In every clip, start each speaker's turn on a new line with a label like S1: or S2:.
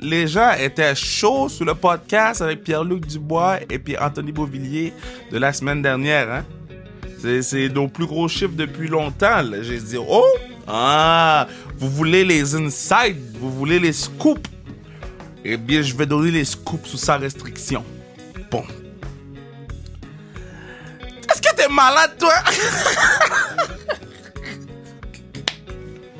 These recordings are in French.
S1: les gens étaient chauds sur le podcast avec Pierre-Luc Dubois et puis Anthony Beauvillier de la semaine dernière. Hein? C'est nos plus gros chiffres depuis longtemps. J'ai dit, oh, ah, vous voulez les insights, vous voulez les scoops? Eh bien, je vais donner les scoops sous sa restriction. Bon. Est-ce que t'es malade, toi?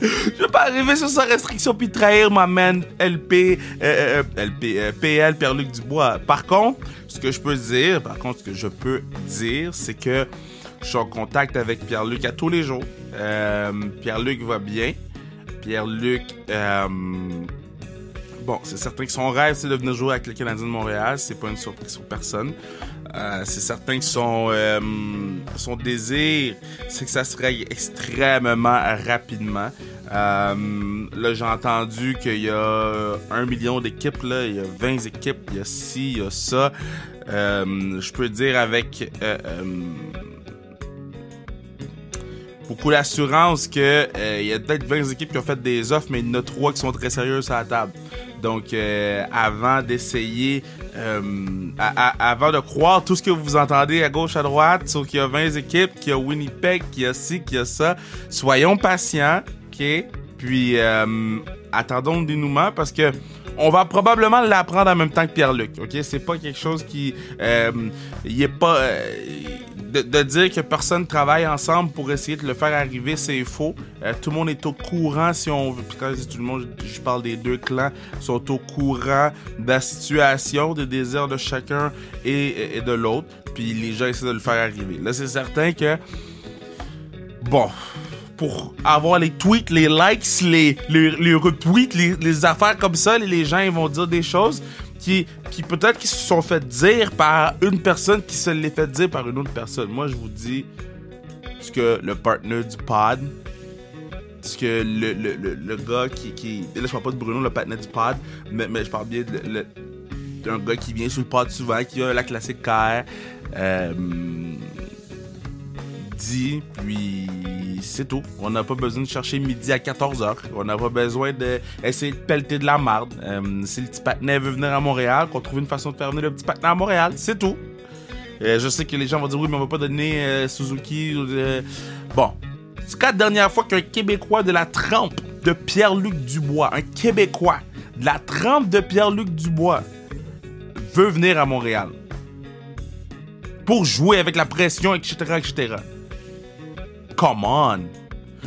S1: Je vais pas arriver sur sa restriction puis trahir ma man LP, euh, euh, LP, euh, PL, Pierre-Luc Dubois. Par contre, ce que je peux dire, par contre, ce que je peux dire, c'est que je suis en contact avec Pierre-Luc à tous les jours. Pierre-Luc va bien. Pierre-Luc, bon, c'est certain que son rêve, c'est de venir jouer avec le Canadien de Montréal. C'est pas une surprise pour personne. Euh, c'est certain que son, euh, son désir, c'est que ça serait extrêmement rapidement. Euh, là, j'ai entendu qu'il y a un million d'équipes, il y a 20 équipes, il y a ci, il y a ça. je peux dire avec beaucoup d'assurance que il y a peut-être 20 équipes qui ont fait des offres, mais il y en a trois qui sont très sérieuses à la table. Donc, avant d'essayer euh, avant de croire tout ce que vous entendez à gauche, à droite, sur qu'il y a 20 équipes, qu'il y a Winnipeg, qu'il y a ci, qu'il y a ça, soyons patients, ok? Puis euh, attendons le dénouement parce que on va probablement l'apprendre en même temps que Pierre-Luc, ok? C'est pas quelque chose qui, euh, il est pas de, dire que personne travaille ensemble pour essayer de le faire arriver, c'est faux. Euh, tout le monde est au courant, si on veut. Puis quand je dis tout le monde, je, parle des deux clans, sont au courant de la situation, des désirs de chacun et, de l'autre. Puis les gens essaient de le faire arriver. Là, c'est certain que. Bon pour avoir les tweets, les likes, les, les, retweets, les, les, affaires comme ça, les gens ils vont dire des choses qui, peut-être qui se sont fait dire par une personne qui se l'est fait dire par une autre personne. Moi, je vous dis ce que le partner du pod, ce que le, le, le, gars qui, qui. Là, je parle pas de Bruno, le partner du pod, mais, mais je parle bien d'un gars qui vient sur le pod souvent, qui a la classique. Euh, puis c'est tout. On n'a pas besoin de chercher midi à 14h. On n'a pas besoin d'essayer de, de pelleter de la marde. Euh, si le petit patinet veut venir à Montréal, qu'on trouve une façon de faire venir le petit patinet à Montréal, c'est tout. Euh, je sais que les gens vont dire oui, mais on va pas donner euh, Suzuki. Bon. C'est la dernière fois qu'un Québécois de la trempe de Pierre-Luc Dubois, un Québécois de la trempe de Pierre-Luc Dubois, veut venir à Montréal pour jouer avec la pression, etc., etc. Come on.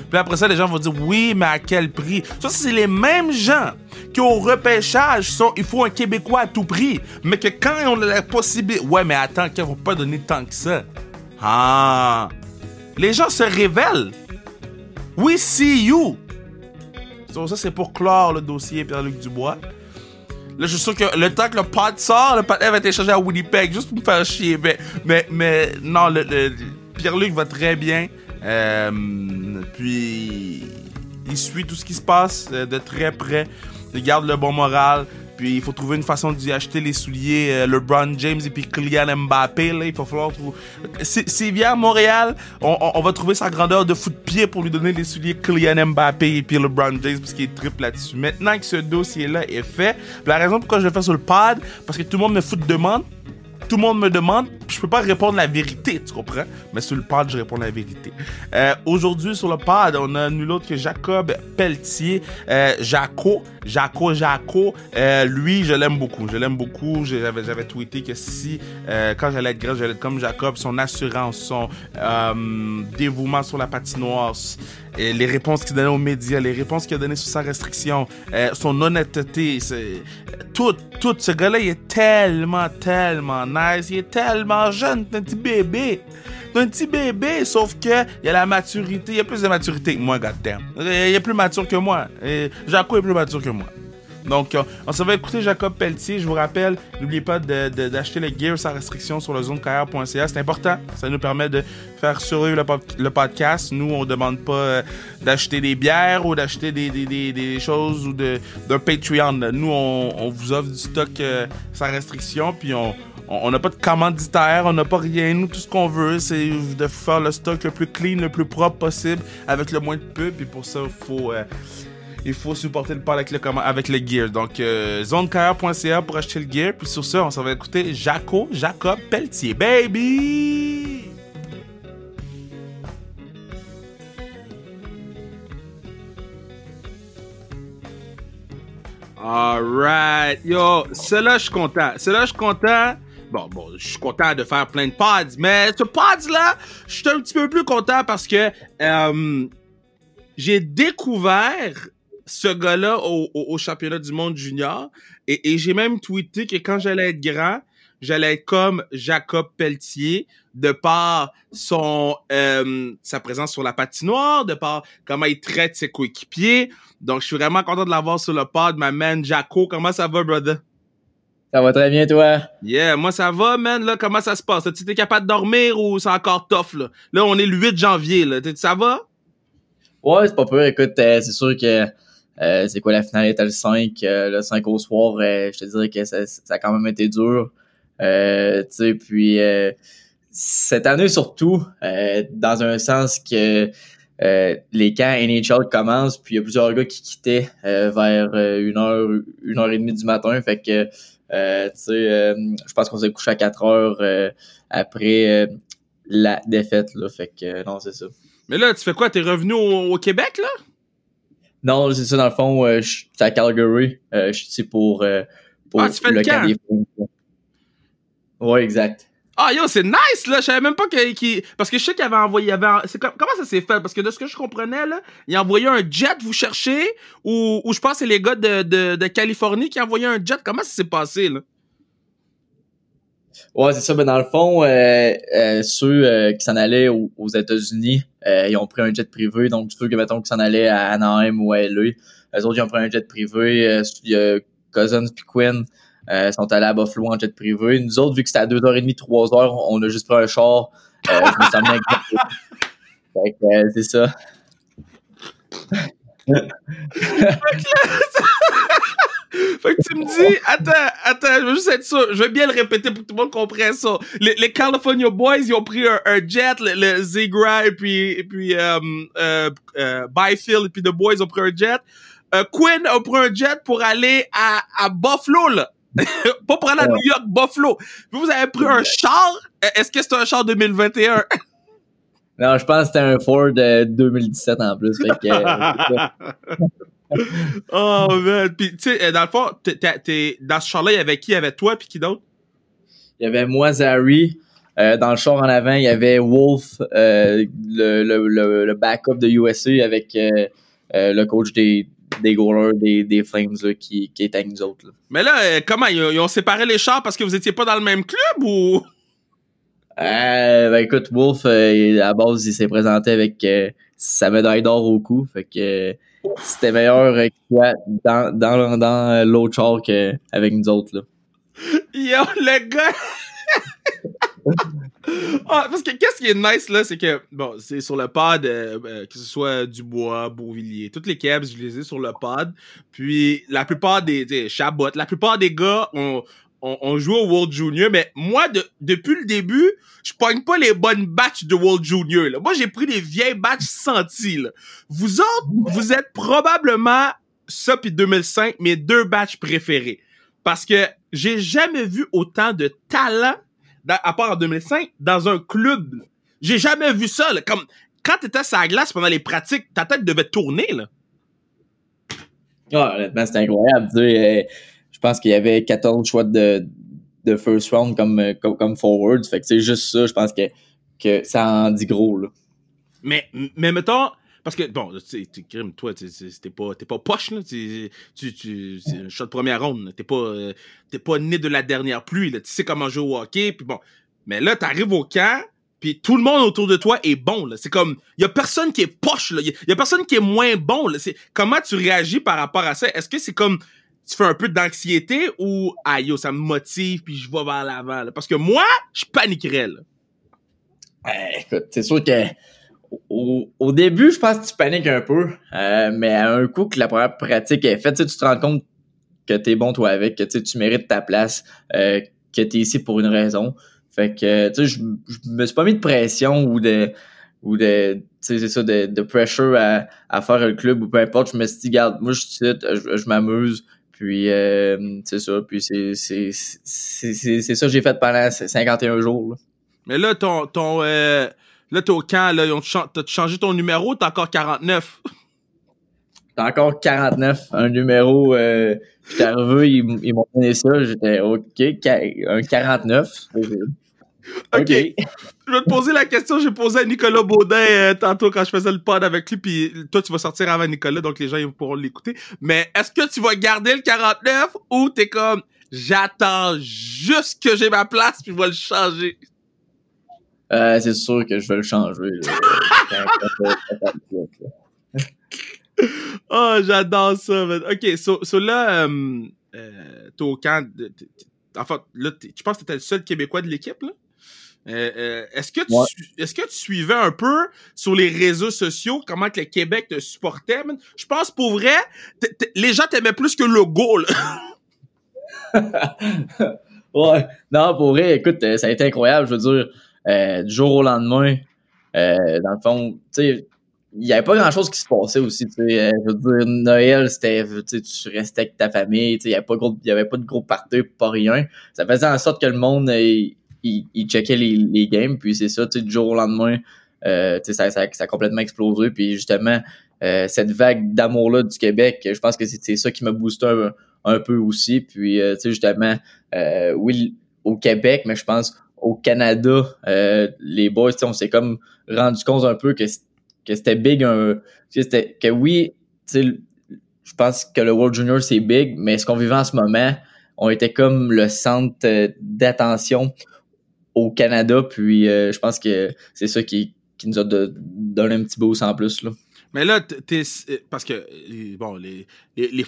S1: Puis après ça, les gens vont dire oui, mais à quel prix? Ça, c'est les mêmes gens qui au repêchage sont il faut un Québécois à tout prix, mais que quand ils ont la possibilité, ouais, mais attends, qu'ils vont pas donner tant que ça. Ah, les gens se révèlent. We see you. ça, c'est pour clore le dossier Pierre-Luc Dubois. Là, je suis sûr que le temps que le pod sort, le pod va être échangé à Winnipeg juste pour me faire chier. Mais, mais, mais non, Pierre-Luc va très bien. Euh, puis il suit tout ce qui se passe euh, de très près. Il garde le bon moral. Puis il faut trouver une façon d'y acheter les souliers euh, LeBron James et puis Kylian Mbappé. Là, il va falloir trouver. S'il vient à Montréal, on, va trouver sa grandeur de foot de pied pour lui donner les souliers Kylian Mbappé et puis LeBron James parce qu'il est triple là-dessus. Maintenant que ce dossier-là est fait, la raison pourquoi je le fais sur le pad, parce que tout le monde me fout de demande tout le monde me demande, je peux pas répondre la vérité, tu comprends? Mais sur le pad, je réponds la vérité. Euh, aujourd'hui, sur le pad, on a nul autre que Jacob Pelletier, euh, Jaco, Jaco, Jaco. Euh, lui, je l'aime beaucoup. Je l'aime beaucoup. J'avais, tweeté que si, quand j'allais être grand, j'allais être comme Jacob, son assurance, son dévouement sur la patinoire, et les réponses qu'il donnait aux médias, les réponses qu'il a données sur sa restriction, son honnêteté, tout, tout. Ce gars-là, il est tellement, tellement nice. Il est tellement jeune, c'est un petit bébé. C'est un petit bébé, sauf que il y a la maturité. Il y a plus de maturité que moi, goddamn. Il est plus mature que moi. Jaco est plus mature que moi. Donc, euh, on se va écouter Jacob Pelletier. Je vous rappelle, n'oubliez pas d'acheter le gear sans restriction sur le zonecarrière.ca. C'est important. Ça nous permet de faire survivre le, podcast. Nous, on ne demande pas euh, d'acheter des bières ou d'acheter des, choses ou d'un Patreon. Nous, on, vous offre du stock euh, sans restriction. Puis, on n'a pas de commanditaire, on n'a pas rien. Nous, tout ce qu'on veut, c'est de faire le stock le plus clean, le plus propre possible, avec le moins de pub. Et pour ça, il faut il faut supporter le pod avec le, avec gear. Donc, euh, zonekaya.ca pour acheter le gear. Puis sur ça, on s'en va écouter Jaco, Jacob Pelletier. Baby! Alright, yo, cela je suis content. Cela je suis content. Bon, bon, je suis content de faire plein de pods, mais ce pod là, je suis un petit peu plus content parce que euh, j'ai découvert ce gars-là au, championnat du monde junior et, j'ai même tweeté que quand j'allais être grand, j'allais être comme Jacob Pelletier de par son euh, sa présence sur la patinoire, de par comment il traite ses coéquipiers. Donc, je suis vraiment content de l'avoir sur le pod, ma man Jaco. Comment ça va, brother?
S2: Ça va très bien, toi?
S1: Yeah, moi ça va, man. Là, comment ça se passe? Tu es capable de dormir ou c'est encore tough, là? Là, on est le 8 janvier, là. Ça va?
S2: Ouais, c'est pas peur. Écoute, euh, c'est sûr que euh, c'est quoi la finale était le 5, euh, le 5 au soir, je te dirais que ça, ça, a quand même été dur. tu sais, puis cette année surtout, dans un sens que les camps NHL commencent, puis il y a plusieurs gars qui quittaient vers une heure, une heure et demie du matin. Fait que tu sais, je pense qu'on s'est couché à 4 heures après la défaite. Là, fait que non, c'est ça.
S1: Mais là, tu fais quoi? T'es revenu au, Québec, là?
S2: Non, c'est ça, dans le fond, euh, je suis à Calgary. Euh, je suis pour, euh, pour
S1: ah, tu fais le, camp?
S2: Ouais, exact.
S1: Ah yo, c'est nice là, je savais même pas qu'il parce que je sais qu'il avait envoyé avait comment ça s'est fait? Parce que de ce que je comprenais là, il a envoyé un jet vous chercher ou, ou je pense que c'est les gars de, de, de Californie qui ont envoyé un jet. Comment ça s'est passé là?
S2: Ouais, c'est ça. Ben, dans le fond, euh, euh, ceux euh, qui s'en allaient aux, États-Unis, ils ont pris un jet privé. Donc, ceux que, mettons, qui s'en allaient à Anaheim ou à LA, eux autres, ils ont pris un jet privé. Il y a Cousins puis Quinn sont allés à Buffalo en jet privé. Nous autres, vu que c'était à 2h30, 3h, on a juste pris un char. je me c'est ça.
S1: fait que tu me dis, attends, attends, je veux juste être sûr, je vais bien le répéter pour que tout le monde comprenne ça. Les, California Boys, ils ont pris un, jet, le, le Zigra et puis, euh, euh, euh, Byfield et puis The Boys ont pris un jet. Euh, Quinn a pris un jet pour aller à, à Buffalo, là. Pas pour aller à New York, Buffalo. Vous avez pris un char? Est-ce que c'est un char 2021?
S2: Non, je pense que c'était un Ford 2017 en plus. Fait que,
S1: oh, man. Puis, tu sais, euh, dans le fond, dans ce char-là, il y avait qui? Il y avait toi, puis qui d'autre?
S2: Il y avait moi, Zary. Euh, dans le char en avant, il y avait Wolf, euh, le, le, le, backup de USA avec le coach des, des goalers, des, des Flames qui, qui est avec nous autres.
S1: Mais là, comment? Ils, ont séparé les chars parce que vous étiez pas dans le même club ou?
S2: Euh, ben écoute, Wolf, à la base, il s'est présenté avec sa médaille d'or au cou. Fait que c'était meilleur dans, dans, dans l'autre char qu'avec nous autres. Là.
S1: Yo, le gars! ah, parce que qu'est-ce qui est nice là, c'est que bon, c'est sur le pod, euh, euh, que ce soit Dubois, Beauvilliers, toutes les cabs, je les ai sur le pod. Puis la plupart des, des Chabot, la plupart des gars ont, on, joue au World Junior, mais moi, depuis le début, je pogne pas les bonnes batches de World Junior. Là. Moi, j'ai pris les vieilles batches senties. Vous autres, vous êtes probablement, ça puis 2005, mes deux batches préférés. Parce que j'ai jamais vu autant de talent, à part en 2005, dans un club. J'ai jamais vu ça. Comme quand t'étais sur la glace pendant les pratiques, ta tête devait tourner. Là.
S2: Ah, honnêtement, c'était incroyable. Tu je pense qu'il y avait 14 choix de, de first round comme, comme, comme forward. Fait que c'est juste ça, je pense que, que ça en dit gros. Là.
S1: Mais, mais mettons, parce que, bon, tu sais, toi, t'es pas, pas poche, là. Tu, tu, c'est un shot de première ronde. T'es pas, euh, pas né de la dernière pluie, là. Tu sais comment jouer au hockey, puis bon. Mais là, t'arrives au camp, puis tout le monde autour de toi est bon, là. C'est comme, il y a personne qui est poche, là. Il y, a personne qui est moins bon, là. Comment tu réagis par rapport à ça? Est-ce que c'est comme, tu fais un peu d'anxiété ou ah yo ça me motive puis je vais vers l'avant parce que moi je paniquerais là.
S2: Eh, écoute c'est sûr que au, début je pense que tu paniques un peu euh, mais à un coup que la première pratique est faite tu te rends compte que t'es bon toi avec que tu mérites ta place euh, que t'es ici pour une raison fait que tu sais je me suis pas mis de pression ou de ou de, tu c'est ça, de, de pressure à, à faire le club ou peu importe. Je me suis dit, garde, moi, je je, je m'amuse. Puis, euh, c'est ça. Puis, c'est, c'est, ça j'ai fait pendant 51 jours. Là.
S1: Mais là, ton, ton, euh, là, t'es au camp, là, t'as changé ton numéro, t'as encore 49.
S2: T'as encore 49, un numéro, euh, j'étais arrivé, ils, ils m'ont donné ça, j'étais OK, un 49.
S1: OK. Je vais te poser la question j'ai posé à Nicolas Baudin euh, tantôt quand je faisais le pod avec lui, puis toi, tu vas sortir avant Nicolas, donc les gens ils pourront l'écouter. Mais est-ce que tu vas garder le 49 ou t'es comme j'attends juste que j'ai ma place puis je vais le changer?
S2: Euh, c'est sûr que je vais le changer.
S1: oh, j'adore ça. OK, so, so là, euh, euh, t'es au camp... De, enfin, là, tu penses que t'étais le seul Québécois de l'équipe, là? Euh, euh, est-ce que tu est-ce que tu suivais un peu sur les réseaux sociaux comment que le Québec te supportait? Je pense pour vrai, les gens t'aimaient plus que le goal.
S2: ouais, non pour vrai, écoute, euh, ça a été incroyable. Je veux dire, du jour au lendemain, dans le fond, tu sais, il n'y avait pas grand chose qui se passait aussi. Sais, je veux dire, Noël, c'était, tu restais avec ta famille. Il n'y avait pas de gros party, pas rien. Ça faisait en sorte que le monde il, checkait les, games, puis c'est ça, du jour au lendemain, euh, ça, ça, ça a complètement explosé, puis justement, euh, cette vague d'amour-là du Québec, je pense que c'est ça qui m'a boosté un, un, peu aussi, puis euh, tu sais, justement, euh, oui, au Québec, mais je pense au Canada, euh, les boys, on s'est comme rendu compte un peu que, que c'était big, un, que, que oui, je pense que le World Junior, c'est big, mais ce qu'on vivait en ce moment, on était comme le centre d'attention au Canada. Puis euh, je pense que c'est ça qui, qui nous a donné un petit boost en plus. Là.
S1: Mais là, t'es, euh, parce que, euh, bon, les, les, les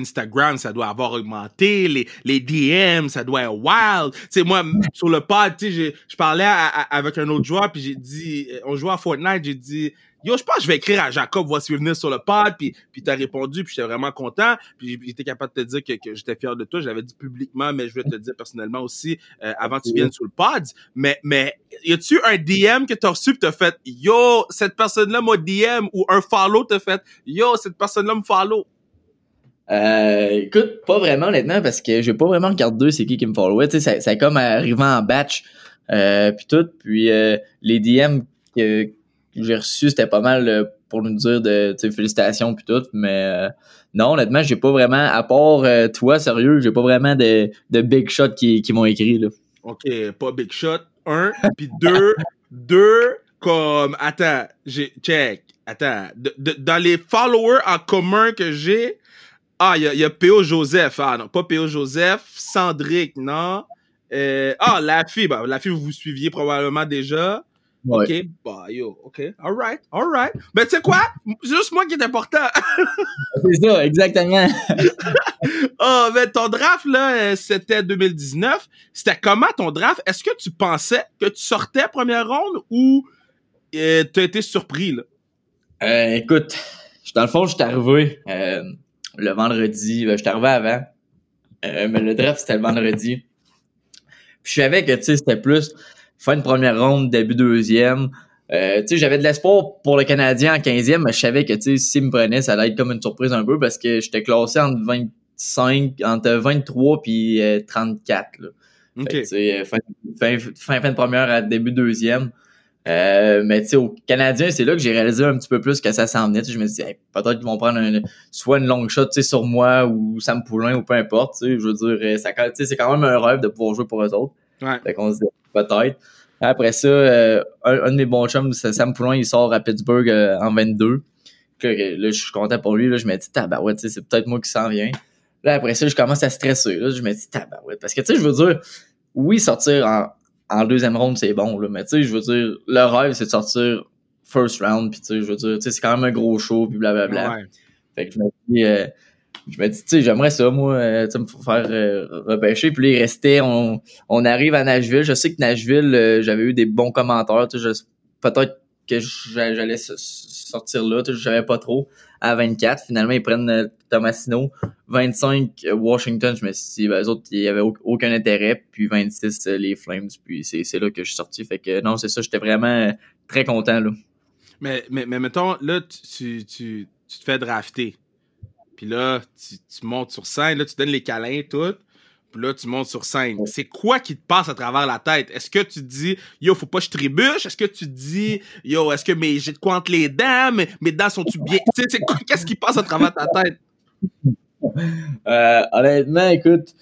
S1: Instagram, ça doit avoir augmenté, les, les DM, ça doit être wild. Sais, moi, sur le pod, je parlais avec un autre joueur, puis j'ai dit, on jouait à Fortnite, j'ai dit, Yo, je pense que je vais écrire à Jacob, voici venir sur le pod, puis, puis t'as répondu, puis j'étais vraiment content, puis j'étais capable de te dire que, que j'étais fier de toi, je l'avais dit publiquement, mais je vais te le dire personnellement aussi, euh, avant que tu viennes sur le pod. Mais, mais, y a-tu un DM que t'as reçu pis t'as fait, yo, cette personne-là m'a DM, ou un follow t'as fait, yo, cette personne-là me follow?
S2: Euh, écoute, pas vraiment honnêtement parce que j'ai pas vraiment regardé c'est qui qui me followait. Tu sais, ça, ça comme arrivant en batch euh, puis tout. Puis euh, les DM que, j'ai reçu, c'était pas mal euh, pour nous dire de félicitations puis tout, mais euh, non, honnêtement, j'ai pas vraiment, à part euh, toi, sérieux, j'ai pas vraiment de, de big shot qui, qui m'ont écrit là.
S1: Ok, pas big shot, un, puis deux, deux, comme, attends, j'ai, check, attends, dans les followers en commun que j'ai, ah, il y a, y a P.O. Joseph, ah non, pas P.O. Joseph, Cendric, non, ah, la fille, bah, la fille, vous vous suiviez probablement déjà. OK, bah yo, OK, alright, alright. Mais tu sais quoi? Juste moi qui est important.
S2: c'est ça, exactement.
S1: oh, mais ton draft, là, euh, c'était 2019. C'était comment ton draft? Est-ce que tu pensais que tu sortais première ronde ou euh, tu as été surpris, là?
S2: Euh, écoute, dans le fond, je suis arrivé euh, le vendredi. Ben, je suis arrivé avant. Euh, mais le draft, c'était le vendredi. Puis je savais que, tu sais, c'était plus fin de première ronde, début deuxième. Euh, tu sais, j'avais de l'espoir pour le Canadien en 15e, mais je savais que, tu sais, s'il me prenait, ça allait être comme une surprise un peu parce que j'étais classé entre 25, entre 23 puis 34, euh, là. Euh, fin, fin, fin, de première à début deuxième. Euh, mais tu sais, au Canadien, c'est là que j'ai réalisé un petit peu plus que ça s'en venait. Je me dis, peut-être qu'ils vont prendre soit une longue shot sur moi ou Sam Poulain ou peu importe. Je veux dire, ça, c'est quand même un rêve de pouvoir jouer pour eux autres.
S1: Ouais.
S2: Fait qu'on se dit, peut-être. Après ça, euh, un, de mes bons chums, Sam Poulin, il sort à Pittsburgh euh, en 22. Là, je suis content pour lui. Là, je me dis, tabarouette, c'est peut-être moi qui s'en viens. Là, après ça, je commence à stresser. Là, je me dis, tabarouette. Parce que, tu sais, je veux dire, oui, sortir en, en deuxième round, c'est bon, là, mais tu sais, je veux dire, le rêve, c'est de sortir first round, puis tu sais, je veux dire, tu sais, c'est quand même un gros show, puis blablabla. Ouais. Fait que je me dis, euh, je me dis, tu sais, j'aimerais ça, moi, euh, tu me faire euh, repêcher. Puis là, il restait, on, on arrive à Nashville. Je sais que Nashville, euh, j'avais eu des bons commentaires. Peut-être que j'allais sortir là, je savais pas trop. À 24, finalement, ils prennent euh, Tomasino. 25, Washington, je me suis dit, ben, eux autres, il y avait aucun intérêt. Puis 26, les Flames. Puis c'est là que je suis sorti. Fait que non, c'est ça, j'étais vraiment très content, là.
S1: Mais, mais, mais mettons, là, tu, tu, tu te fais drafter. Puis là, tu, tu, montes sur scène, là, tu donnes les câlins, tout. Puis là, tu montes sur scène. C'est quoi qui te passe à travers la tête? Est-ce que tu te dis, yo, faut pas que je trébuche? Est-ce que tu te dis, yo, est-ce que mes, j'ai de quoi entre les dents? Mes, mes dents sont-tu bien? Tu sais, qu'est-ce qui passe à travers ta tête?
S2: Euh, honnêtement, écoute,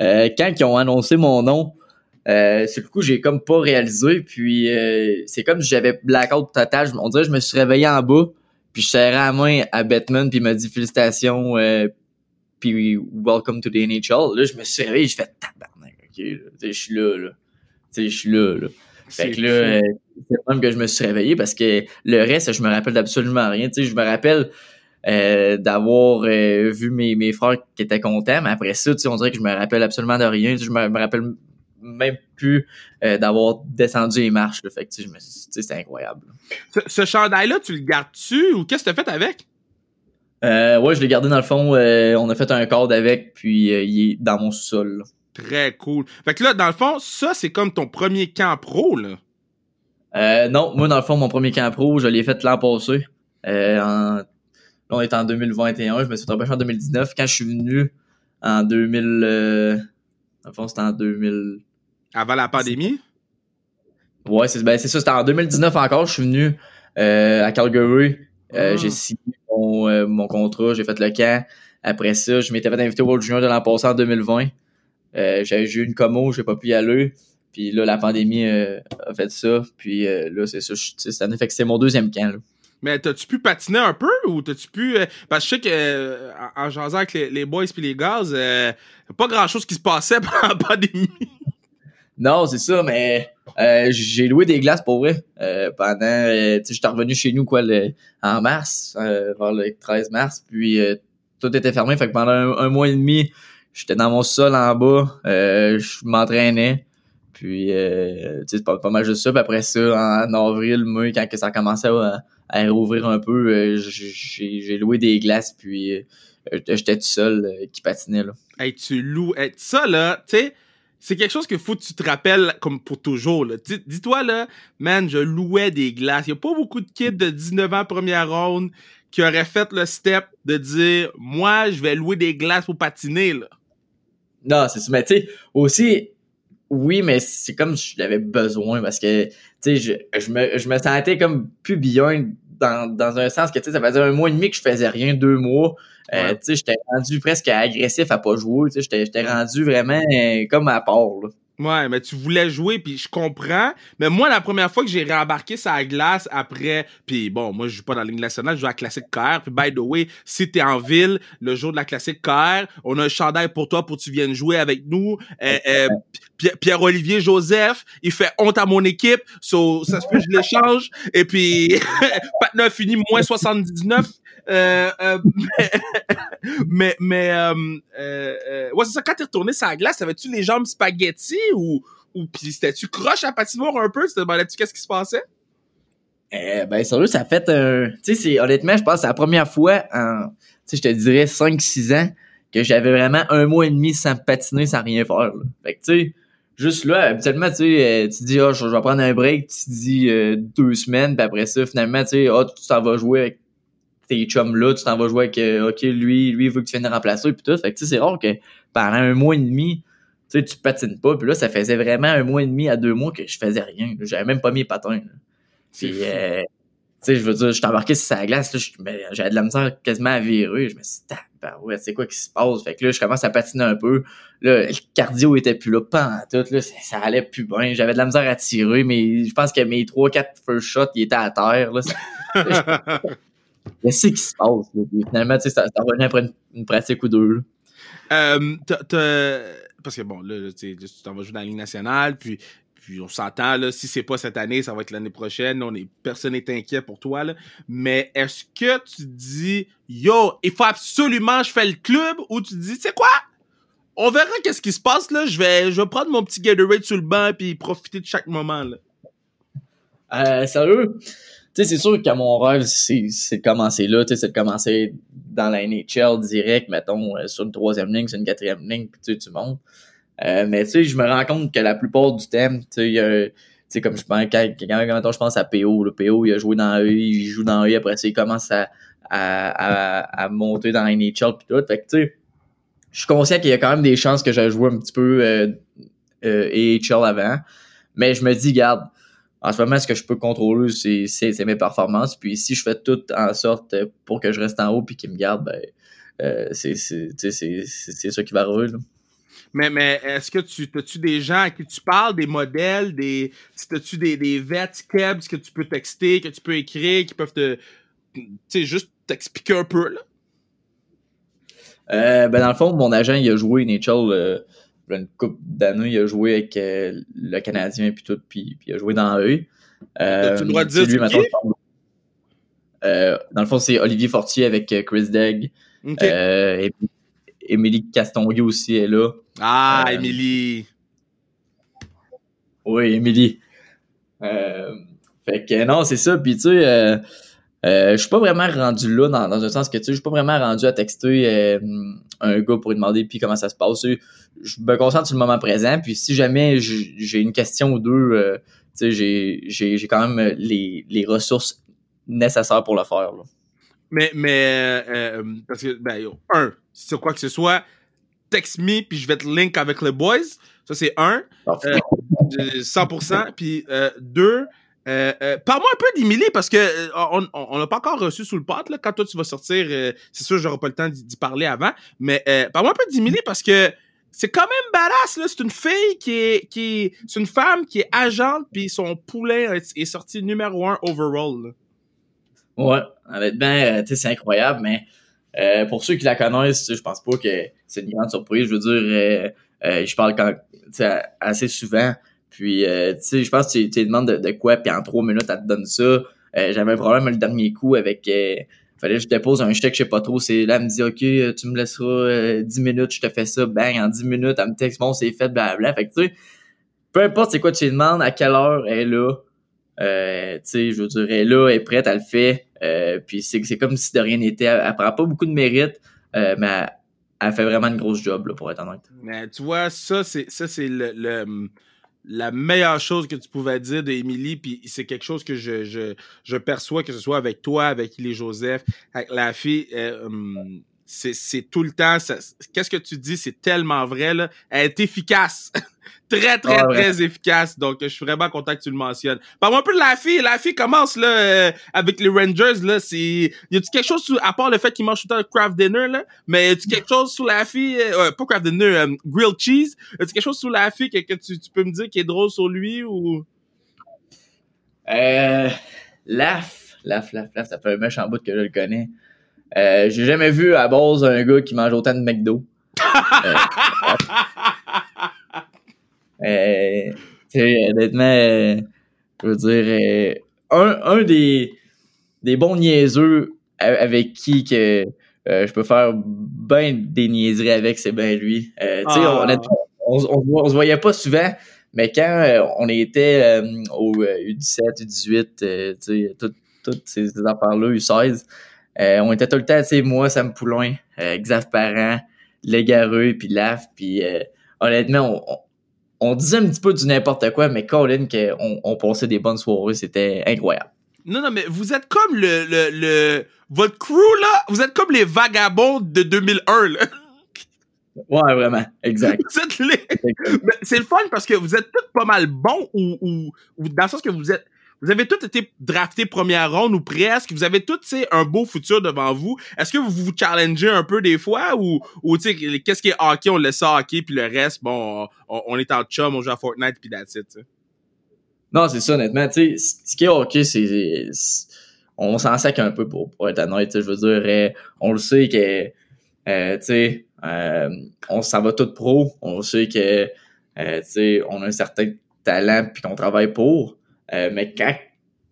S2: euh, quand ils ont annoncé mon nom, euh, c'est le coup j'ai comme pas réalisé puis euh, c'est comme si j'avais blackout total on dirait que je me suis réveillé en bas puis je serrais la main à Batman puis il m'a dit félicitations euh, puis welcome to the NHL là je me suis réveillé je fais tabarnak ok je suis là là. Je suis là là. Fait que là euh, c'est même que je me suis réveillé parce que le reste je me rappelle d'absolument rien. Tu sais je me rappelle euh, d'avoir euh, vu mes, mes frères qui étaient contents mais après ça tu sais on dirait que je me rappelle absolument de rien. Je me, me rappelle même plus euh, d'avoir descendu les marches. Là. Fait que, je me c'était incroyable.
S1: Ce, ce chandail-là, tu le gardes-tu ou qu'est-ce que tu as fait avec?
S2: Euh, ouais, je l'ai gardé dans le fond. Euh, on a fait un code avec, puis euh, il est dans mon sous-sol.
S1: Très cool. Fait que là, dans le fond, ça, c'est comme ton premier camp pro, là.
S2: Euh, non, moi, dans le fond, mon premier camp pro, je l'ai fait l'an passé. Euh, en... Là, on est en 2021. Je me suis fait en 2019. Quand je suis venu en 2000... Euh... Dans le fond, c'était en 2000...
S1: Avant la pandémie?
S2: Ouais, c'est ben, ça. C'était en 2019 encore. Je suis venu euh, à Calgary. Euh,
S1: Ah.
S2: J'ai signé mon, euh, mon contrat. J'ai fait le camp. Après ça, je m'étais fait inviter au World Junior de l'an passé en 2020. Euh, J'avais j'ai eu une commo, j'ai pas pu y aller. Puis là, la pandémie a fait ça. Puis là, c'est ça. Cette année, fait que c'est mon deuxième camp. Là.
S1: Mais t'as-tu pu patiner un peu ou t'as-tu pu. euh, parce que je sais que euh, en, en jasant avec les, les boys puis les gaz, euh, pas grand chose qui se passait pendant la pandémie.
S2: Non, c'est ça, mais euh, j'ai loué des glaces pour vrai. Euh, pendant, euh, tu sais, j'étais revenu chez nous quoi le, en mars, euh, vers le 13 mars, puis euh, tout était fermé. Fait que pendant un, mois et demi, j'étais dans mon sol en bas, euh, je m'entraînais. Puis, tu sais, c'est pas, pas mal juste ça. Puis après ça, en, avril, mai, quand que ça commençait à, à rouvrir un peu, j'ai loué des glaces, puis j'étais tout seul qui patinait, là.
S1: Hey, tu loues. Hey, ça, là, tu sais, c'est quelque chose qu'il faut que tu te rappelles comme pour toujours. Dis-toi, là, man, je louais des glaces. Il a pas beaucoup de kids de 19 ans première ronde qui auraient fait le step de dire Moi, je vais louer des glaces pour patiner. Là.
S2: Non, c'est ça. Mais tu sais, aussi, oui, mais c'est comme je l'avais besoin parce que, tu sais, je, je, me, je me sentais comme plus dans, dans un sens que, tu sais, ça faisait un mois et demi que je faisais rien, deux mois. Euh,
S1: Ouais.
S2: tu sais, j'étais rendu presque agressif à pas jouer. Tu sais, j'étais- j'étais rendu vraiment euh, comme à part, là.
S1: Ouais, mais tu voulais jouer, puis je comprends. Mais moi, la première fois que j'ai réembarqué la glace après, puis bon, moi, je joue pas dans la Ligue nationale, je joue à la Classique KR. Puis by the way, si t'es en ville, le jour de la Classique KR, on a un chandail pour toi pour que tu viennes jouer avec nous. Euh, euh, Pi- Pierre-Olivier Joseph, il fait honte à mon équipe, so, ça se peut je l'échange. Et puis, Patna finit moins 79. Euh, euh, mais, mais, euh, euh, euh, ouais, c'est ça, quand t'es retourné sur la glace, avais-tu les jambes spaghetti ou, ou pis c'était-tu croche à patinoire un peu? Tu te demandais-tu qu'est-ce qui se passait?
S2: Eh ben, sérieux, ça fait un. Tu sais, honnêtement, je pense que c'est la première fois en. Tu sais, je te dirais 5-6 ans que j'avais vraiment un mois et demi sans patiner, sans rien faire. là. Fait que, tu sais, juste là, habituellement, tu sais, tu dis, ah, je je vais prendre un break, tu dis euh, deux semaines, puis après ça, finalement, tu sais, ah, tu t'en vas jouer avec tes chums là, tu t'en vas jouer avec, euh, ok, lui, lui, il veut que tu viennes remplacer, puis tout. Fait que, tu sais, c'est rare que pendant un mois et demi, tu sais, tu patines pas, puis là, ça faisait vraiment un mois et demi à deux mois que je faisais rien. J'avais même pas mis les patins. Puis, euh, tu sais, je veux dire, je embarqué sur sa glace, j'avais de la misère quasiment à virer. Je me suis dit, ben ouais, c'est quoi qui se passe? Fait que là, je commence à patiner un peu. Là, le cardio était plus là, pas tout, là, ça, ça allait plus bien. J'avais de la misère à tirer, mais je pense que mes 3-4 first shots, ils étaient à terre, là. Qu'est-ce qui se passe, là? Puis finalement, tu sais, ça, ça revenait après une, une pratique ou deux.
S1: Euh, Parce que bon, là, tu t'en vas jouer dans la Ligue nationale, puis, puis on s'entend, là, si c'est pas cette année, ça va être l'année prochaine. On est, personne n'est inquiet pour toi, là. Mais est-ce que tu dis, yo, il faut absolument que je fais le club, ou tu dis, tu sais quoi? On verra qu'est-ce qui se passe, là. Je vais, je vais prendre mon petit Gatorade sur le banc, puis profiter de chaque moment, là.
S2: Euh, sérieux? Sais, c'est sûr que mon rêve, c'est de commencer là, tu sais, c'est de commencer dans la NHL direct, mettons, euh, sur une troisième ligne, sur une quatrième ligne, puis tu sais, tu montes. Euh, mais tu sais, je me rends compte que la plupart du temps, tu sais, comme je pense, quand, quand, je pense à PO, le PO, il a joué dans eux, il joue dans eux, après ça, il commence à, à, à, monter dans NHL pis tout. Fait que, tu sais, je suis conscient qu'il y a quand même des chances que j'aille joué un petit peu euh, euh, avant. Mais je me dis, garde, en ce moment, ce que je peux contrôler, c'est mes performances. Puis si je fais tout en sorte pour que je reste en haut puis qu'il me garde, ben, euh, c'est ça qui va arriver. Là.
S1: Mais, mais est-ce que tu as-tu des gens à qui tu parles, des modèles, des. As-tu des, des vets kebs que tu peux texter, que tu peux écrire, qui peuvent te. Tu sais, juste t'expliquer un peu, là?
S2: Euh, ben dans le fond, mon agent, il a joué Euh, une coupe d'années, il a joué avec euh, le Canadien puis tout, puis, puis il a joué dans eux.
S1: Euh, tu dois dire lui,
S2: euh, dans le fond, c'est Olivier Fortier avec Chris Degg. et Émilie Castonguay aussi est là.
S1: Ah, Émilie!
S2: Oui, Émilie. fait que non, c'est ça. Puis tu sais, euh, je suis pas vraiment rendu là dans, dans un sens que tu sais, je suis pas vraiment rendu à texter euh, un gars pour lui demander puis comment ça se passe. Je me concentre sur le moment présent. Puis si jamais j'ai une question ou deux, euh, tu sais, j'ai quand même les, les ressources nécessaires pour le faire. Là.
S1: Mais mais parce que ben un, si tu quoi que ce soit, text me puis je vais te link avec les boys. Ça c'est un. 100%. Puis deux. Euh, euh, parle-moi un peu d'Emily parce que euh, on l'a pas encore reçu sous le pot. Quand toi tu vas sortir, c'est sûr j'aurai pas le temps d'y parler avant. Mais parle-moi un peu d'Emily parce que c'est quand même badass. C'est une fille qui est. qui C'est une femme qui est agente, puis son poulet est, sorti numéro un overall. Là.
S2: Ouais, honnêtement, c'est incroyable, mais pour ceux qui la connaissent, je pense pas que c'est une grande surprise. Je veux dire, je parle quand, assez souvent. Puis, euh, tu sais, je pense que tu, tu demandes de, quoi, puis en trois minutes, elle te donne ça. Euh, j'avais un problème le dernier coup avec... Euh, fallait que je dépose un chèque, je sais pas trop. C'est là, elle me dit, OK, tu me laisseras 10 minutes, je te fais ça. Bang, en 10 minutes, elle me texte, bon, c'est fait, blablabla. Fait que, tu sais, peu importe c'est quoi tu lui demandes, à quelle heure elle est là. Euh, tu sais, je veux dire, elle est là, elle est prête, elle le fait. Euh, puis c'est, c'est comme si de rien n'était. Elle, elle, prend pas beaucoup de mérite, euh, mais elle, elle, fait vraiment une grosse job, là, pour être honnête.
S1: Mais tu vois, ça, c'est, ça, c'est le, le la meilleure chose que tu pouvais dire d'Émilie, puis c'est quelque chose que je, je, je, perçois, que ce soit avec toi, avec les Joseph, avec la fille, euh, hum, c'est tout le temps. Qu'est-ce que tu dis? C'est tellement vrai. Là. Elle est efficace. très, très, ah, très efficace. Donc, je suis vraiment content que tu le mentionnes. Parle-moi un peu de la fille. La fille commence là, euh, avec les Rangers. Là, c'est... Y a-tu quelque chose, sous... à part le fait qu'il mange tout le temps craft dinner, là, mais y a-tu quelque chose sous la fille, euh, pas craft dinner, euh, grilled cheese, y a-tu quelque chose sous la fille que, que tu, tu, peux me dire qui est drôle sur lui ou...
S2: Euh, Laf, Laf, Laf, Laf, ça fait un méchant bout que je le connais. Euh, j'ai jamais vu à base un gars qui mange autant de McDo. euh, euh, honnêtement, euh, je veux dire, un, un des, des bons niaiseux avec qui que je peux faire ben des niaiseries avec, c'est ben lui. Ah. on, on, se voyait pas souvent, mais quand on était au U17, U18, toutes ces affaires-là, U16, euh, on était tout le temps, tu sais, moi, Sam Poulain, euh, Xav Parent, Légareux, puis Laf, puis euh, honnêtement, on, disait un petit peu du n'importe quoi, mais Colin, qu'on on passait des bonnes soirées, c'était incroyable.
S1: Non, non, mais vous êtes comme le, le, le, Votre crew, là, vous êtes comme les vagabonds de 2001, là.
S2: Ouais, vraiment, exact.
S1: Vous êtes les... C'est le fun parce que vous êtes tous pas mal bons ou, ou, ou dans le sens que vous êtes vous avez tous été draftés première ronde ou presque. Vous avez tous un beau futur devant vous. Est-ce que vous vous challengez un peu des fois ou, ou qu'est-ce qui est hockey, on laisse hockey, puis le reste, bon, on, est en chum, on joue à Fortnite, puis that's it,
S2: Non, c'est ça, honnêtement. Tu sais, ce qui est hockey, c'est. On s'en sac un peu pour, pour être honnête. Je veux dire, euh, on le sait que. Euh, tu sais, euh, on s'en va tout pro. On sait que. tu sais, on a un certain talent puis qu'on travaille pour. Euh, mais quand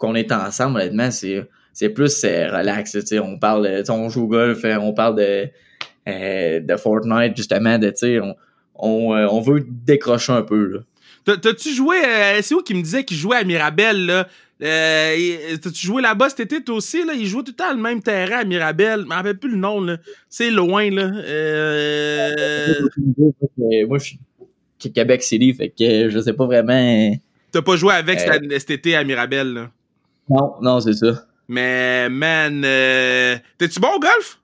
S2: on est ensemble, honnêtement, c'est c'est plus euh, relax. On parle, on joue au golf, euh, on parle de, de Fortnite, justement, de on, on, on veut décrocher un peu.
S1: T'as-tu joué, c'est où qui me disait qu'il jouait à Mirabel, là? T'as-tu joué là-bas cet été, toi aussi, là? Il jouait tout le temps le même terrain à Mirabel. Je me rappelle plus le nom, là. C'est loin, là.
S2: Moi, je suis Québec City, fait que je sais pas vraiment
S1: T'as pas joué avec
S2: Euh.
S1: cet- été à Mirabel, là?
S2: Non, non, c'est ça.
S1: Mais, man, euh, t'es-tu bon au golf?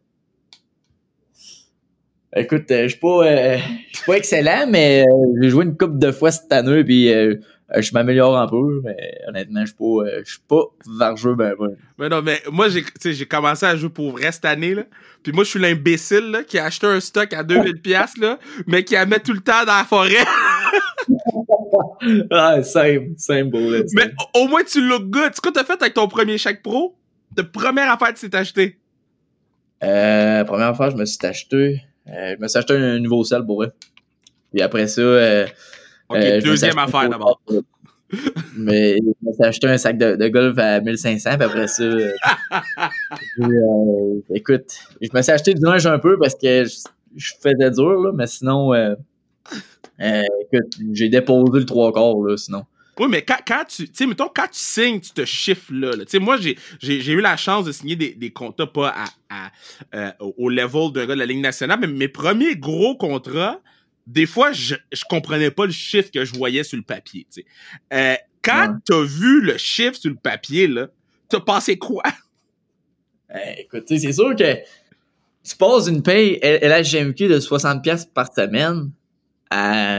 S2: Écoute, euh, je suis pas, euh, pas excellent, mais euh, j'ai joué une couple de fois cette année, puis je m'améliore un peu, mais honnêtement, je suis pas, je suis pas vargeux, ben, ben.
S1: Mais non, mais moi, j'ai, commencé à jouer pour vrai cette année, là. Puis moi, je suis l'imbécile, là, qui a acheté un stock à 2000 pièces là, mais qui la met tout le temps dans la forêt.
S2: Ah, simple, simple, pour vrai,
S1: mais au- au moins, tu look good. Tu sais quoi t'as fait avec ton premier chèque pro? Ta première affaire que tu t'es acheté?
S2: Euh, première fois, je me suis acheté, euh, je me suis acheté un nouveau sel pour vrai. Puis après ça, euh,
S1: Ok,
S2: euh,
S1: deuxième affaire d'abord.
S2: Mais je me suis acheté un sac de, de golf à 1500, puis après ça, écoute, je me suis acheté du linge un peu parce que je, je faisais dur, là, mais sinon, euh, j'ai déposé le trois quarts, là, sinon.
S1: Oui, mais quand, quand tu. Tu sais, mettons, quand tu signes, tu te chiffres là. là. Tu sais, moi, j'ai, eu la chance de signer des, des contrats pas à, à, euh, au level d'un gars de la Ligue nationale, mais mes premiers gros contrats, des fois, je, je comprenais pas le chiffre que je voyais sur le papier. Tu sais. Euh, quand
S2: Ouais.
S1: t'as vu le chiffre sur le papier, là, t'as pensé quoi?
S2: Écoute, c'est sûr que tu passes une paye LHGMQ de 60$ piastres par semaine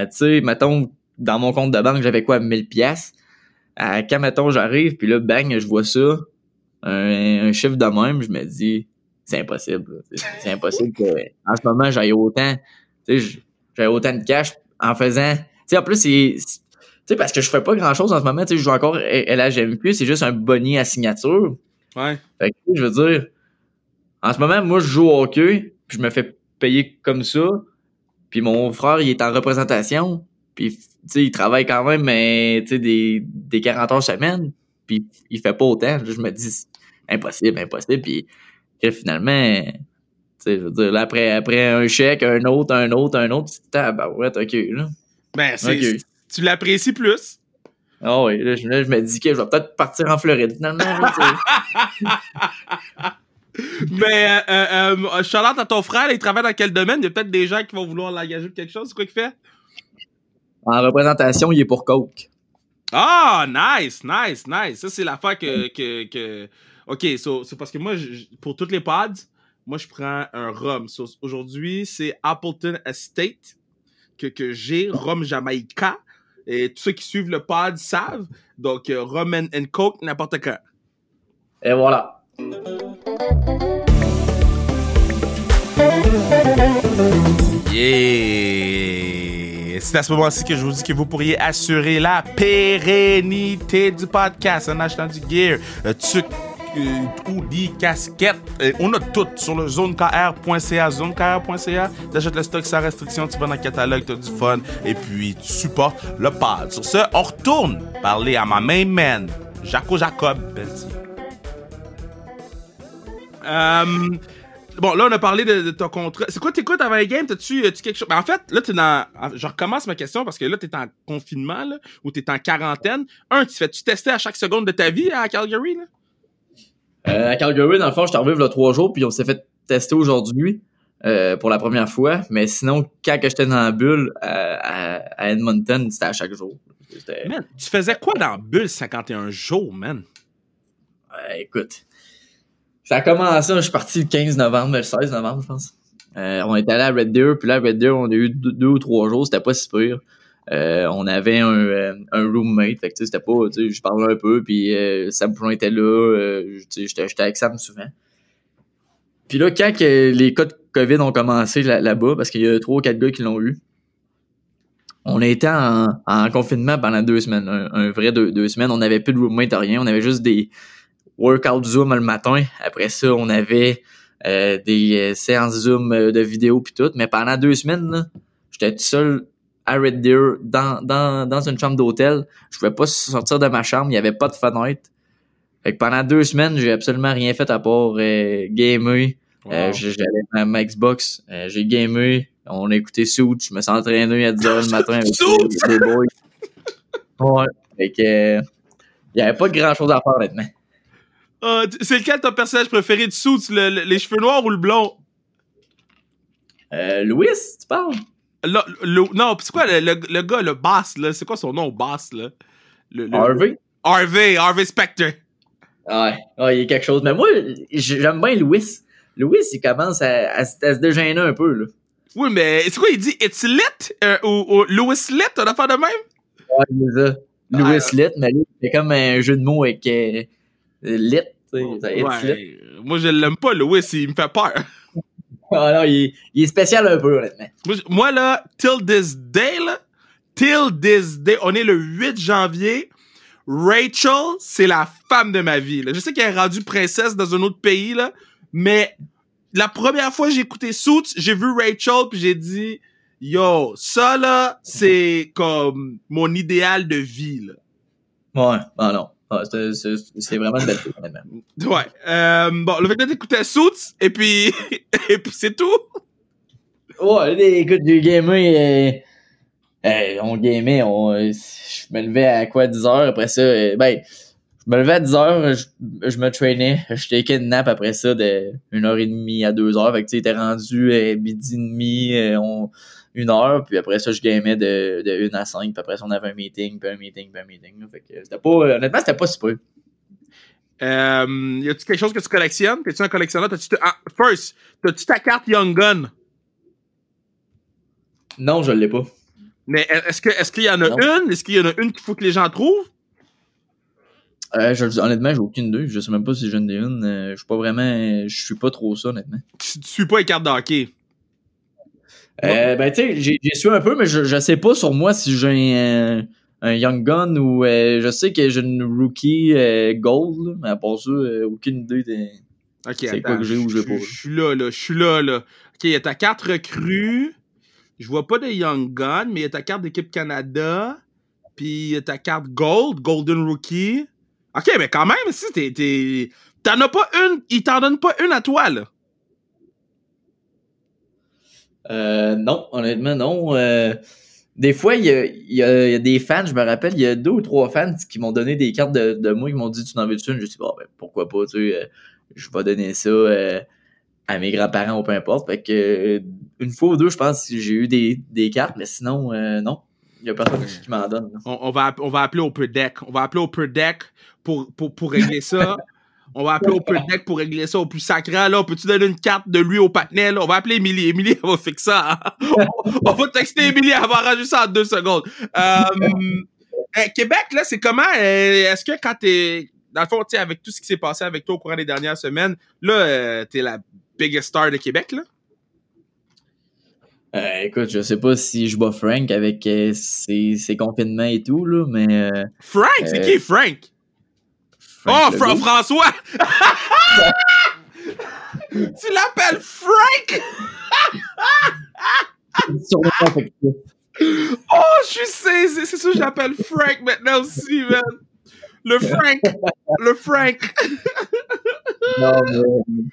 S2: tu sais, mettons, dans mon compte de banque, j'avais quoi, 1000$. piastres? À, quand, mettons, j'arrive, puis là, bang, je vois ça, un, un chiffre de même, je me dis, c'est impossible. C'est- impossible que, en ce moment, j'aille autant, tu sais, autant de cash en faisant, tu sais, en plus, c'est, tu sais, parce que je fais pas grand chose en ce moment, tu sais, je joue encore LHGMQ, c'est juste un boni à signature.
S1: Ouais.
S2: Fait que, je veux dire, en ce moment, moi, je joue au hockey, puis je me fais payer comme ça. Puis mon frère, il est en représentation, puis, tu sais, il travaille quand même, mais, tu sais, des, des 40 heures semaine, puis il fait pas autant. Je me dis, impossible, impossible. Puis finalement, tu sais, je veux dire, là, après, après un chèque, un autre, un autre, un autre, tu te bah ouais, ok, là.
S1: Ben, c'est, tu l'apprécies plus.
S2: Ah oui, là, je, là, je me dis que je vais peut-être partir en Floride, finalement. là.
S1: Mais, euh, euh, euh, Charlotte, à ton frère, il travaille dans quel domaine? Il y a peut-être des gens qui vont vouloir l'engager pour quelque chose. C'est quoi qu'il fait?
S2: en représentation, il est pour Coke.
S1: Ah, nice, nice, nice. Ça, c'est l'affaire que, que, que... OK, so, c'est parce que moi, je- pour toutes les pods, moi, je prends un rhum. So, Aujourd'hui, c'est Appleton Estate que, que j'ai, rhum Jamaica. Et tous ceux qui suivent le pod savent. Donc, euh, rhum and, and coke, n'importe quand.
S2: Et voilà.
S1: Yeah! C'est à ce moment-ci que je vous dis que vous pourriez assurer la pérennité du podcast en achetant du gear, euh, tuc, euh, ou des casquettes. Euh, on a tout sur le zonekr.ca. Zonekr.ca, t'achètes le stock sans restriction, tu vas dans le catalogue, t'as du fun, et puis tu supportes le pod. Sur ce, on retourne parler à ma main man, Jaco Jacob Pelletier. Euh, Bon, là, on a parlé de, de ton contrat. C'est quoi t'écoutes avant les games? T'as-tu as-tu quelque chose? Ben, en fait, là, t'es dans. Je recommence ma question parce que là, t'es en confinement, là, ou t'es en quarantaine. Un, tu fais-tu tester à chaque seconde de ta vie à Calgary, là?
S2: Euh, à Calgary, dans le fond, je suis arrivé a trois jours, puis on s'est fait tester aujourd'hui euh, pour la première fois. Mais sinon, quand que j'étais dans la bulle à, à- à Edmonton, c'était à chaque jour.
S1: Man, tu faisais quoi dans Bulle 51 jours, man?
S2: Euh, écoute, ça a commencé, je suis parti le 15 novembre, le 16 novembre, je pense. Euh, on est allé à Red Deer, puis là, à Red Deer, on a eu deux, ou trois jours, c'était pas si pire. Euh, on avait un, euh, un roommate, fait que c'était pas, tu sais, je parlais un peu, puis Sam Poulin était là, j'étais avec Sam souvent. Puis là, quand les cas de COVID ont commencé là- là-bas, parce qu'il y a trois ou quatre gars qui l'ont eu, on été en, en confinement pendant deux semaines, un, un vrai deux, deux semaines. On n'avait plus de roommate, rien. On avait juste des workout Zoom le matin. Après ça, on avait euh, des euh, séances Zoom euh, de vidéo puis tout. Mais pendant deux semaines, là, j'étais tout seul à Red Deer dans, dans, dans une chambre d'hôtel. Je pouvais pas sortir de ma chambre. Il y avait pas de fenêtre. Fait que pendant deux semaines, j'ai absolument rien fait à part euh, gamer. Euh, j'ai- J'allais à ma Xbox, euh, j'ai gamé, on a écouté Suits, je me suis entraîné à 10h le matin avec
S1: Suits!
S2: les, les boys. Ouais. Fait que, euh, il y avait pas grand chose à faire honnêtement.
S1: Ah, c'est lequel ton personnage préféré de Suits? Le- le- les cheveux noirs ou le blond?
S2: Euh, Louis, tu parles?
S1: Le- le- non, c'est quoi le, gars, le boss, là? C'est quoi son nom, boss, là?
S2: Harvey?
S1: Harvey, Harvey Specter.
S2: Ouais, ouais, il y a quelque chose. Mais moi, j'aime bien Louis. Louis, il commence à, à, se- à se dégêner un peu, là.
S1: Oui, mais c'est quoi, il dit It's lit euh, ou, ou Louis lit, on a fait de même?
S2: Ouais, c'est ça. Louis
S1: Ah,
S2: Lit, mais lui, c'est comme un jeu de mots avec euh, Lit.
S1: Ouais. Moi, je l'aime pas, Louis, il me fait peur.
S2: Ah non, il, est- il est spécial un peu, honnêtement.
S1: Moi, là, till this day, là, till this day, on est le 8 janvier. Rachel, c'est la femme de ma vie. là. Je sais qu'elle est rendue princesse dans un autre pays, là, mais la première fois que j'ai écouté Suits, j'ai vu Rachel, puis j'ai dit, yo, ça, là, c'est comme mon idéal de vie, là.
S2: Ouais, ah non. Ah, c'est- vraiment une belle fille, honnêtement.
S1: Ouais. Euh, bon, le fait que t'écoutais Suits, et puis, et puis c'est tout.
S2: Ouais, les- écoute, j'ai gamé. Euh, euh, on gamait, on, euh, je me levais à quoi, 10 heures après ça. euh, ben, je me levais à 10 heures, je, je me traînais. Je take une nap après ça de 1 heure et demie à 2 heures. Fait que tu sais, était rendu euh, midi et demi, euh, on, une heure. Puis après ça, je gamais de, de 1 à 5. Puis après ça, on avait un meeting, puis un meeting, puis un meeting. là. Fait que c'était pas, euh, honnêtement, c'était pas super.
S1: Euh, y a-tu quelque chose que tu collectionnes? T'es-tu un collectionneur? T'as-tu ta- ah, first, t'as-tu ta carte Young Gun?
S2: Non, je l'ai pas.
S1: Mais est-ce que est-ce qu'il y en a
S2: Non.
S1: une? Est-ce qu'il y en a une qu'il faut que les gens trouvent?
S2: Euh, je, honnêtement, j'ai aucune idée. Je sais même pas si j'en ai une. Euh, je suis pas vraiment. Je suis pas trop ça, honnêtement.
S1: Tu, tu suis pas les cartes de hockey.
S2: Euh, ben, tu sais, j'ai su un peu, mais je, je sais pas sur moi si j'ai un, un Young Gun ou euh, je sais que j'ai une Rookie euh, Gold, là, mais à part ça, euh, aucune idée de.
S1: Ok,
S2: C'est quoi que j'ai ou j'ai
S1: je-
S2: pas?
S1: Je suis là, là. Je suis là, là. Ok, il y a ta carte recrue. Je vois pas de Young Gun, mais il y a ta carte d'équipe Canada. Puis il y a ta carte Gold, Golden Rookie. Ok, mais quand même, si t'es. t'es- T'en as pas une. Il t'en donne pas une à toi, là.
S2: Euh, non, honnêtement, non. Euh, des fois, il y a, il y, a, il y a des fans, je me rappelle, il y a deux ou trois fans qui m'ont donné des cartes de, de moi, qui m'ont dit Tu n'en veux-tu une? Je dis bon, ben, pourquoi pas, tu sais, euh, je vais donner ça euh, à mes grands-parents ou peu importe. Fait que, euh, une fois ou deux, je pense que j'ai eu des, des cartes, mais sinon, euh, non. Il y a personne qui m'en donne.
S1: On, on va, on va appeler au per deck. On va appeler au per deck pour, pour, pour régler ça. On va appeler au per deck pour régler ça au plus sacré. Là, peux-tu donner une carte de lui au patinet? là? On va appeler Émilie. Émilie, elle va fixer ça. hein. on va texter Émilie, elle va arranger ça en deux secondes. Euh, Québec, là, c'est comment? euh, Est-ce que quand t'es. Dans le fond, tu avec tout ce qui s'est passé avec toi au courant des dernières semaines, là, euh, t'es la biggest star de Québec, là?
S2: Euh, écoute, je sais pas si je bats Frank avec euh, ses, ses confinements et tout, là, mais. euh,
S1: Frank, c'est qui Frank?
S2: Frank
S1: oh, Fra-. François! tu l'appelles Frank? Oh, je suis saisi. C'est ça que je l'appelle Frank maintenant aussi, man. Le Frank. Le Frank.
S2: Non, mais-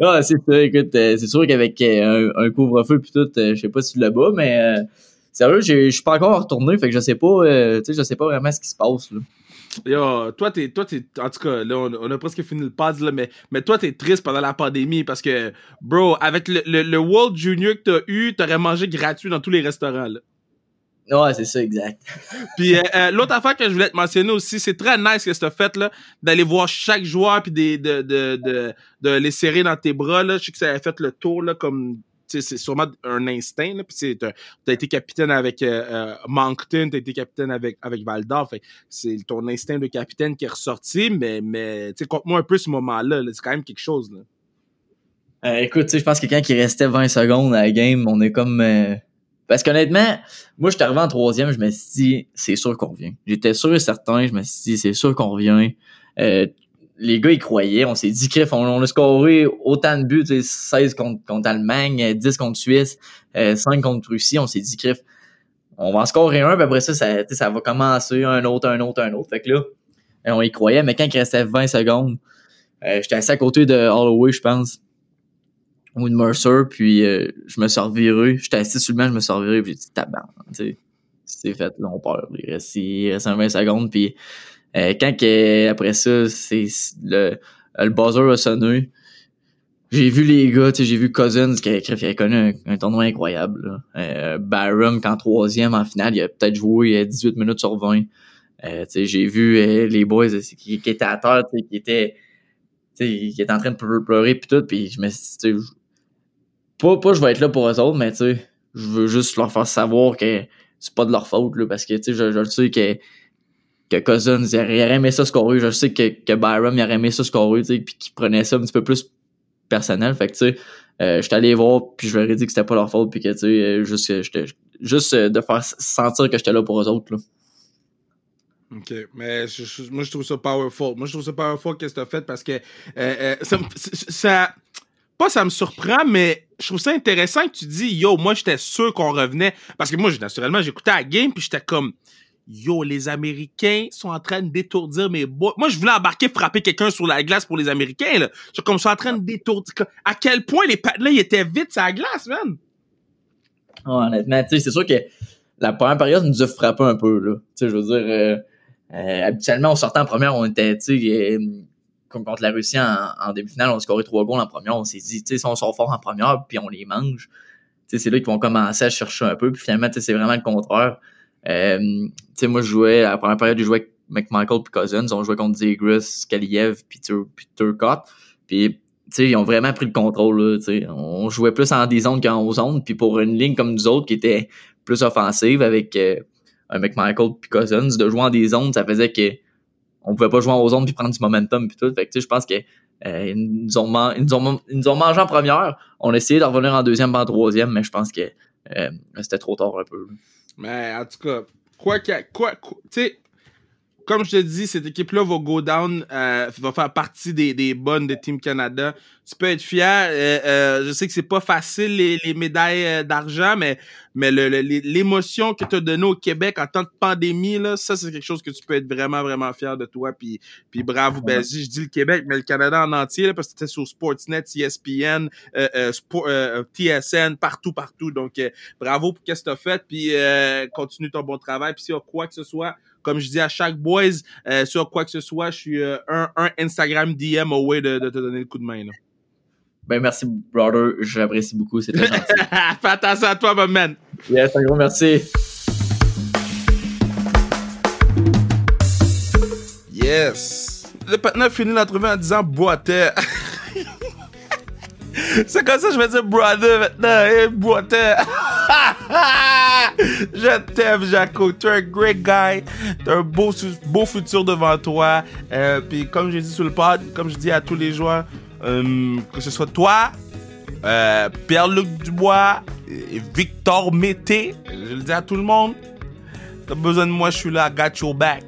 S2: Ah, c'est ça, écoute, euh, c'est sûr qu'avec euh, un, un couvre-feu pis tout, euh, je sais pas si tu le bats, mais euh, sérieux, je suis pas encore retourné, fait que je sais pas, euh, tu sais, je sais pas vraiment ce qui se passe, là.
S1: Yo, toi, t'es, toi, t'es, en tout cas, là, on, on a presque fini le pad, là, mais, mais toi, t'es triste pendant la pandémie parce que, bro, avec le, le, le World Junior que t'as eu, t'aurais mangé gratuit dans tous les restaurants, là.
S2: Ouais, c'est ça, exact.
S1: Puis euh, euh, l'autre affaire que je voulais te mentionner aussi, c'est très nice que tu as fait là, d'aller voir chaque joueur puis des, de, de, de, de les serrer dans tes bras. Là. Je sais que ça avait fait le tour là, comme c'est sûrement un instinct. Là. Puis c'est- t'as as été capitaine avec euh, euh, Moncton, t'as été capitaine avec, avec Valdor. C'est ton instinct de capitaine qui est ressorti, mais, mais tu sais, conte-moi un peu ce moment-là. là. C'est quand même quelque chose. Là.
S2: Euh, écoute, tu sais, je pense que quand il restait 20 secondes à la game, on est comme... euh, Parce qu'honnêtement, moi, je suis arrivé en troisième, je me suis dit, c'est sûr qu'on revient. J'étais sûr et certain, je me suis dit, c'est sûr qu'on revient. Euh, les gars, ils croyaient, on s'est dit, Criff, on, on a scoré autant de buts, tu sais, 16 contre, contre Allemagne, euh, 10 contre Suisse, euh, 5 contre Russie, on s'est dit, Criff, on va en scorer un, puis après ça, ça, ça va commencer un autre, un autre, un autre. Fait que là, euh, on y croyait, mais quand il restait 20 secondes, euh, j'étais assis à côté de Holloway, je pense ou de Mercer, puis euh, je me suis reviré. J'étais assis sur le banc, je me suis reviré, puis j'ai dit tabac, tu sais. C'est fait, là, on peur. Il reste, il reste un 20 secondes, puis euh, quand que, après ça, c'est le, le buzzer a sonné, j'ai vu les gars, j'ai vu Cousins qui a, qui a connu un, tournoi incroyable. Euh, Barham, qu'en troisième en finale, il a peut-être joué euh, 18 minutes sur 20. Euh, j'ai vu euh, les boys qui, qui, étaient à terre, qui étaient, qui étaient en train de pleurer puis tout, puis je me suis dit, pas, pas je vais être là pour eux autres, mais je veux juste leur faire savoir que c'est pas de leur faute, là, parce que je, je le sais que, que Cousins, il aurait aimé ça scorer, je sais que, que Byron, il aurait aimé ça scorer, puis qu'il prenait ça un petit peu plus personnel, fait que tu sais, euh, j'étais allé voir, puis je leur ai dit que c'était pas leur faute, puis que, tu sais, juste, juste de faire sentir que j'étais là pour eux autres, là.
S1: OK. Mais moi, je trouve ça powerful. Moi, je trouve ça powerful qu'est-ce que tu as fait parce que euh, euh, ça, Pas ça me surprend, mais je trouve ça intéressant que tu dis Yo, moi, j'étais sûr qu'on revenait. Parce que moi, naturellement, j'écoutais la game, puis j'étais comme Yo, les Américains sont en train de détourdir mes bois. Moi, je voulais embarquer, frapper quelqu'un sur la glace pour les Américains, là. Je comme ça en train de détourdir. À quel point les là ils étaient vite sur la glace, man?
S2: honnêtement, tu sais, c'est sûr que la première période nous a frappé un peu, là. Tu sais, je veux dire. Euh, euh, habituellement, on sortait en première, on était, tu sais, euh, contre la Russie en, demi-finale, on scoré trois goals en première. On s'est dit, tu sais, si on sort fort en première, puis on les mange, tu sais, c'est là qu'ils vont commencer à chercher un peu. Puis finalement, tu sais, c'est vraiment le contraire. Euh, tu sais, moi, je jouais, à la première période, je jouais avec McMichael puis Cousins. On jouait contre Zegris, Kaliev puis Turcott. Puis, tu sais, ils ont vraiment pris le contrôle, là, tu sais. On jouait plus en des zones qu'en aux zones. Puis pour une ligne comme nous autres qui était plus offensive avec avec Michael puis Cousins, de jouer en des zones, ça faisait que on pouvait pas jouer en zones puis prendre du momentum puis tout. Fait que je pense que euh, ils, nous ont ils, nous ont, ils nous ont mangé en première. On a essayé de revenir en deuxième, en troisième, mais je pense que euh, c'était trop tard un peu.
S1: Mais en tout cas, quoi que quoi, quoi tu sais, comme je te dis, cette équipe-là va go down, euh, va faire partie des, des bonnes de Team Canada. Tu peux être fier. Euh, euh, je sais que c'est pas facile les, les médailles d'argent, mais mais l'émotion que tu as donnée au Québec en temps de pandémie, là, ça c'est quelque chose que tu peux être vraiment vraiment fier de toi. Puis puis bravo, ben, je dis le Québec, mais le Canada en entier là, parce que c'était sur Sportsnet, ESPN, Sport, TSN, partout partout. Donc bravo pour ce que tu as fait. Puis continue ton bon travail. Puis si y a quoi que ce soit comme je dis à chaque boys, euh, sur quoi que ce soit, je suis euh, un, un, Instagram DM away de, de te donner le coup de main. Là.
S2: Ben merci, brother. J'apprécie beaucoup. C'est très gentil.
S1: Fais attention à toi, my man.
S2: Yes, un gros merci.
S1: Yes. Le partenaire finit l'entrevue en disant boitait. C'est comme ça que je vais dire brother maintenant. Hey, boitait. je t'aime, Jaco. Tu es un great guy. Tu as un beau, beau futur devant toi. Euh, Puis comme j'ai dit sur le pod, comme je dis à tous les joueurs, que ce soit toi, euh, Pierre-Luc Dubois, Victor Mété, je le dis à tout le monde, t'as besoin de moi, je suis là, I got your back.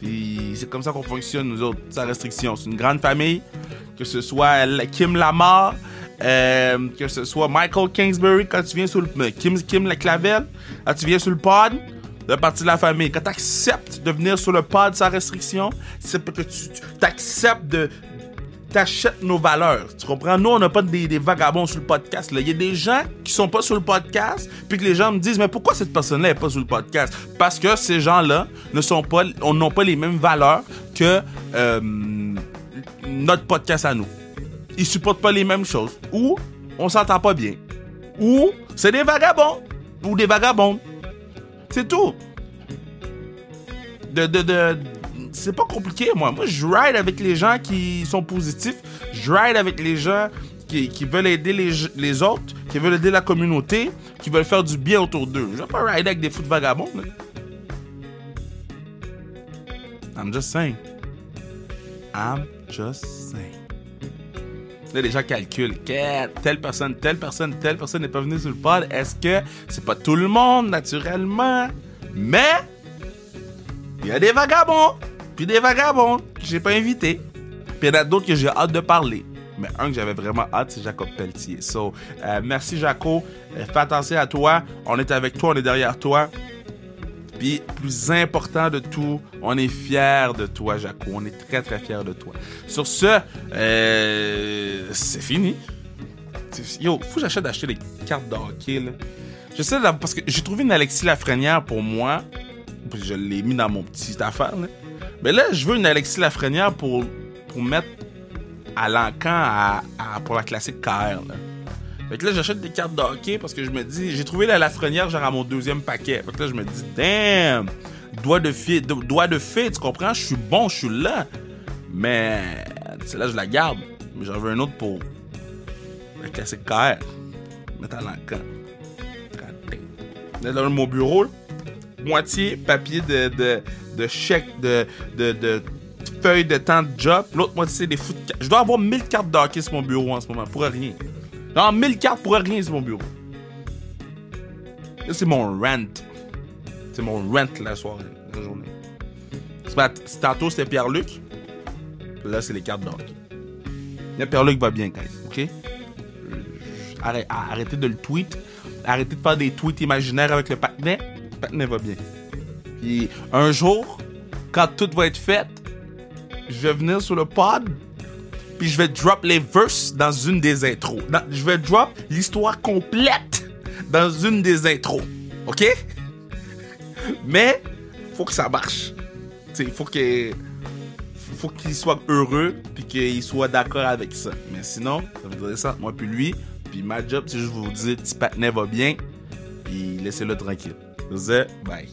S1: Puis c'est comme ça qu'on fonctionne, nous autres, sans restriction. C'est une grande famille, que ce soit Kim Lamar, euh, que ce soit Michael Kingsbury quand tu viens sur le euh, Kim Kim la clavel, quand tu viens sur le pod, de partie de la famille. Quand tu acceptes de venir sur le pod sans restriction, c'est parce que tu, acceptes de t'achètes nos valeurs. Tu comprends? Nous, on n'a pas des, des, vagabonds sur le podcast. Il y a des gens qui sont pas sur le podcast, puis que les gens me disent, mais pourquoi cette personne-là n'est pas sur le podcast? Parce que ces gens-là ne sont pas, n'ont pas les mêmes valeurs que euh, notre podcast à nous ils supportent pas les mêmes choses. Ou on s'entend pas bien. Ou c'est des vagabonds. Ou des vagabonds. C'est tout. De, de, de, c'est pas compliqué, moi. Moi, je ride avec les gens qui sont positifs. Je ride avec les gens qui, qui veulent aider les, les, autres, qui veulent aider la communauté, qui veulent faire du bien autour d'eux. Je vais pas rider avec des fous de vagabonds. I'm just saying. I'm just saying les gens calculent telle personne, telle personne, telle personne n'est pas venue sur le pod. Est-ce que c'est pas tout le monde, naturellement? Mais, il y a des vagabonds, puis des vagabonds que j'ai pas invités. Puis il y en a d'autres que j'ai hâte de parler. Mais un que j'avais vraiment hâte, c'est Jacob Pelletier. So, euh, merci Jaco. Euh, fais attention à toi. On est avec toi, on est derrière toi. Puis, plus important de tout, on est fiers de toi, Jaco. On est très, très fiers de toi. Sur ce, euh, c'est fini. Yo, faut que j'achète d'acheter des cartes de hockey, là. J'essaie de... Parce que j'ai trouvé une Alexis Lafrenière pour moi. Je l'ai mis dans mon petit affaire. Mais là, je veux une Alexis Lafrenière pour, pour mettre à l'encan pour la classique KR. Fait que là, j'achète des cartes de hockey parce que je me dis, j'ai trouvé la Lafrenière genre à mon deuxième paquet. Fait que là, je me dis, damn, doigt de fée, doigt de fée, tu comprends? Je suis bon, je suis là. Mais, c'est là, je la garde. Mais j'en veux un autre pour le classique KR. Mettre dans le camp. Là, dans mon bureau, moitié papier de, de, de chèque, de, de, de feuilles de temps de job. L'autre moitié, c'est des foot. Je dois avoir 1000 cartes d'hockey sur mon bureau en ce moment, pour rien. Non, 1000 cartes pour rien sur mon bureau. C'est mon rent. C'est mon rent la soirée, la journée. C'est tantôt, c'était Pierre-Luc. Là, c'est les cartes. Là, Pierre-Luc va bien, guys, ok? Arrêtez de le tweet. Arrêtez de faire des tweets imaginaires avec le patinet. Le patinet va bien. Puis un jour, quand tout va être fait, je vais venir sur le pod, puis je vais drop les verses dans une des intros. je vais drop l'histoire complète dans une des intros. OK? Mais, faut que ça marche. Il faut que faut qu'il soit heureux puis qu'il soit d'accord avec ça. Mais sinon, ça dire ça, moi puis lui. Puis ma job, c'est juste vous dire, petit patinet va bien. Puis laissez-le tranquille. Je bye.